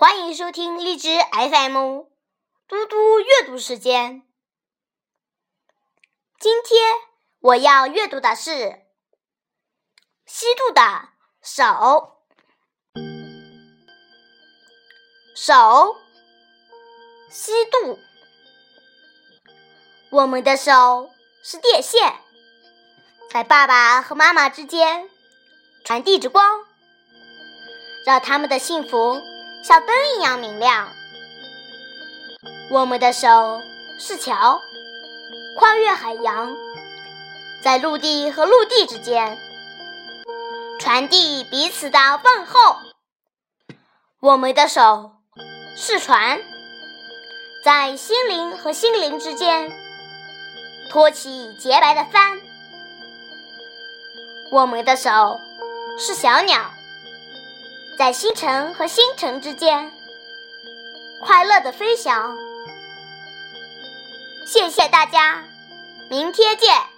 欢迎收听荔枝 FM 嘟嘟阅读时间。今天我要阅读的是西渡的手。手，西渡。我们的手是电线，在爸爸和妈妈之间传递着光，让他们的幸福像灯一样明亮。我们的手是桥，跨越海洋，在陆地和陆地之间传递彼此的问候。我们的手是船，在心灵和心灵之间。托起洁白的帆，我们的手是小鸟，在星辰和星辰之间快乐的飞翔。谢谢大家，明天见。